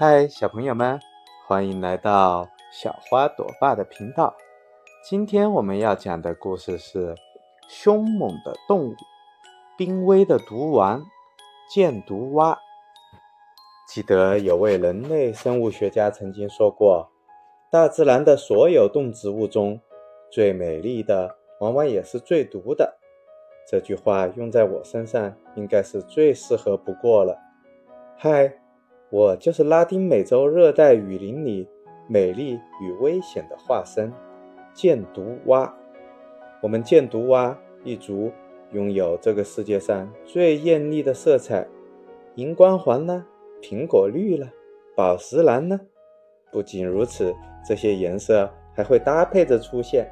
嗨，小朋友们，欢迎来到小花朵爸的频道。今天我们要讲的故事是凶猛的动物——濒危的毒王箭毒蛙。记得有位人类生物学家曾经说过：“大自然的所有动植物中，最美丽的往往也是最毒的。”这句话用在我身上，应该是最适合不过了。嗨。我就是拉丁美洲热带雨林里美丽与危险的化身——箭毒蛙。我们箭毒蛙一族拥有这个世界上最艳丽的色彩：荧光黄呢，苹果绿了，宝石蓝呢。不仅如此，这些颜色还会搭配着出现，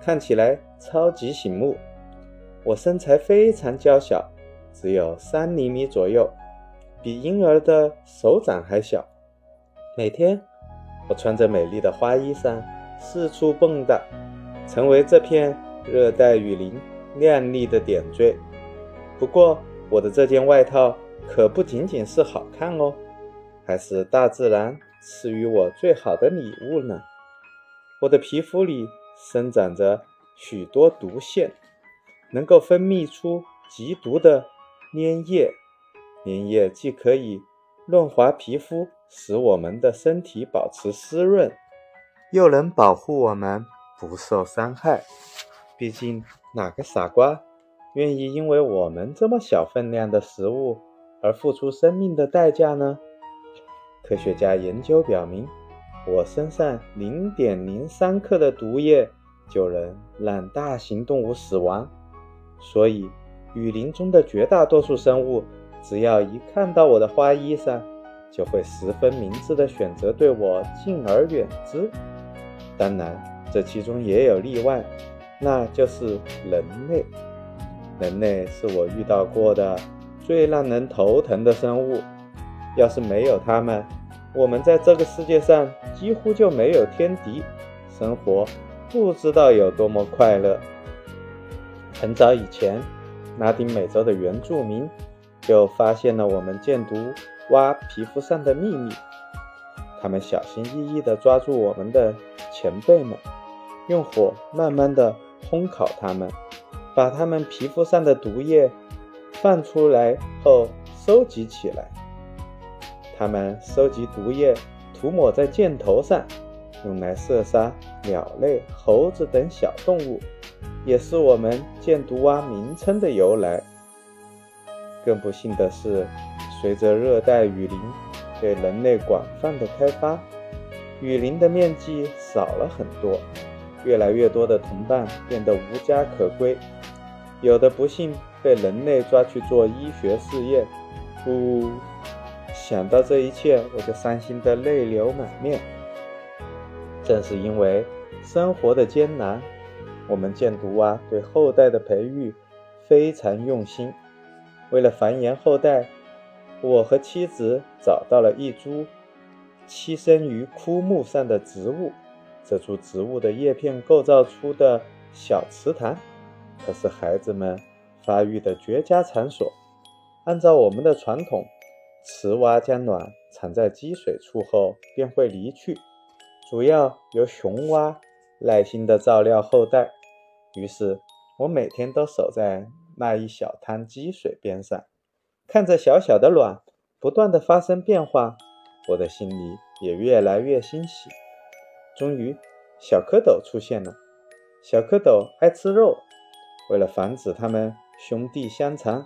看起来超级醒目。我身材非常娇小，只有三厘米左右。比婴儿的手掌还小。每天，我穿着美丽的花衣裳四处蹦跶，成为这片热带雨林亮丽的点缀。不过，我的这件外套可不仅仅是好看哦，还是大自然赐予我最好的礼物呢。我的皮肤里生长着许多毒腺，能够分泌出极毒的粘液。粘液既可以润滑皮肤，使我们的身体保持湿润，又能保护我们不受伤害。毕竟，哪个傻瓜愿意因为我们这么小分量的食物而付出生命的代价呢？科学家研究表明，我身上零点零三克的毒液就能让大型动物死亡。所以，雨林中的绝大多数生物。只要一看到我的花衣裳，就会十分明智的选择对我敬而远之。当然，这其中也有例外，那就是人类。人类是我遇到过的最让人头疼的生物。要是没有他们，我们在这个世界上几乎就没有天敌，生活不知道有多么快乐。很早以前，拉丁美洲的原住民。就发现了我们箭毒蛙皮肤上的秘密。他们小心翼翼地抓住我们的前辈们，用火慢慢地烘烤它们，把它们皮肤上的毒液放出来后收集起来。他们收集毒液，涂抹在箭头上，用来射杀鸟类、猴子等小动物，也是我们箭毒蛙名称的由来。更不幸的是，随着热带雨林被人类广泛的开发，雨林的面积少了很多，越来越多的同伴变得无家可归，有的不幸被人类抓去做医学试验。呜，想到这一切，我就伤心的泪流满面。正是因为生活的艰难，我们箭毒蛙对后代的培育非常用心。为了繁衍后代，我和妻子找到了一株栖身于枯木上的植物。这株植物的叶片构造出的小池塘，可是孩子们发育的绝佳场所。按照我们的传统，雌蛙将卵产在积水处后便会离去，主要由雄蛙耐心地照料后代。于是，我每天都守在。那一小滩积水边上，看着小小的卵不断的发生变化，我的心里也越来越欣喜。终于，小蝌蚪出现了。小蝌蚪爱吃肉，为了防止它们兄弟相残，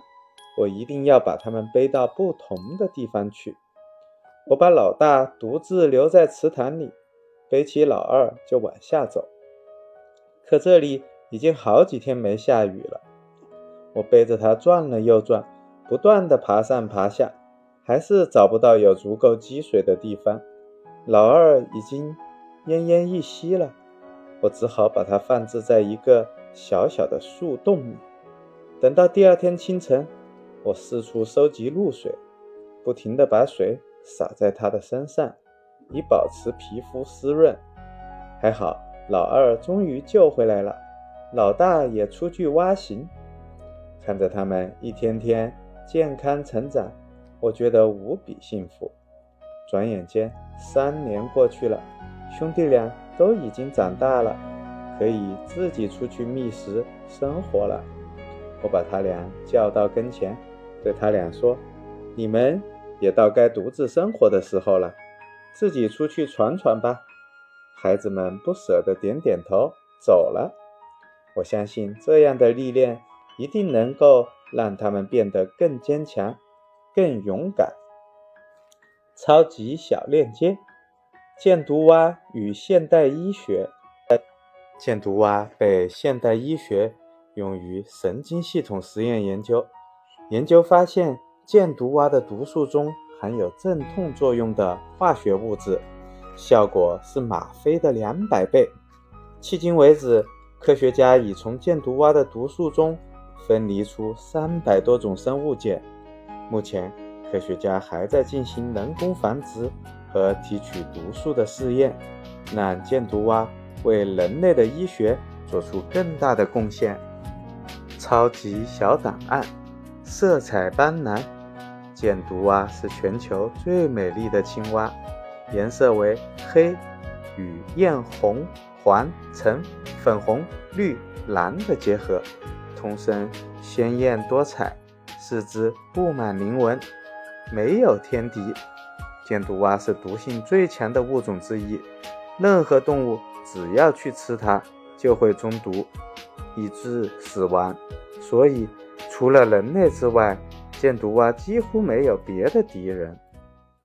我一定要把它们背到不同的地方去。我把老大独自留在池塘里，背起老二就往下走。可这里已经好几天没下雨了。我背着它转了又转，不断地爬上爬下，还是找不到有足够积水的地方。老二已经奄奄一息了，我只好把它放置在一个小小的树洞里。等到第二天清晨，我四处收集露水，不停地把水洒在它的身上，以保持皮肤湿润。还好，老二终于救回来了，老大也出去挖行。看着他们一天天健康成长，我觉得无比幸福。转眼间三年过去了，兄弟俩都已经长大了，可以自己出去觅食生活了。我把他俩叫到跟前，对他俩说：“你们也到该独自生活的时候了，自己出去闯闯吧。”孩子们不舍得点点头，走了。我相信这样的历练一定能够让他们变得更坚强、更勇敢。超级小链接：箭毒蛙与现代医学。箭毒蛙被现代医学用于神经系统实验研究。研究发现，箭毒蛙的毒素中含有镇痛作用的化学物质，效果是吗啡的两百倍。迄今为止，科学家已从箭毒蛙的毒素中分离出三百多种生物碱。目前，科学家还在进行人工繁殖和提取毒素的试验，让箭毒蛙为人类的医学做出更大的贡献。超级小档案：色彩斑斓，箭毒蛙是全球最美丽的青蛙，颜色为黑与艳红、黄、橙、粉红、绿、蓝的结合，通身鲜艳多彩，四肢布满鳞纹。没有天敌，箭毒蛙是毒性最强的物种之一。任何动物只要去吃它，就会中毒，以致死亡。所以，除了人类之外，箭毒蛙几乎没有别的敌人。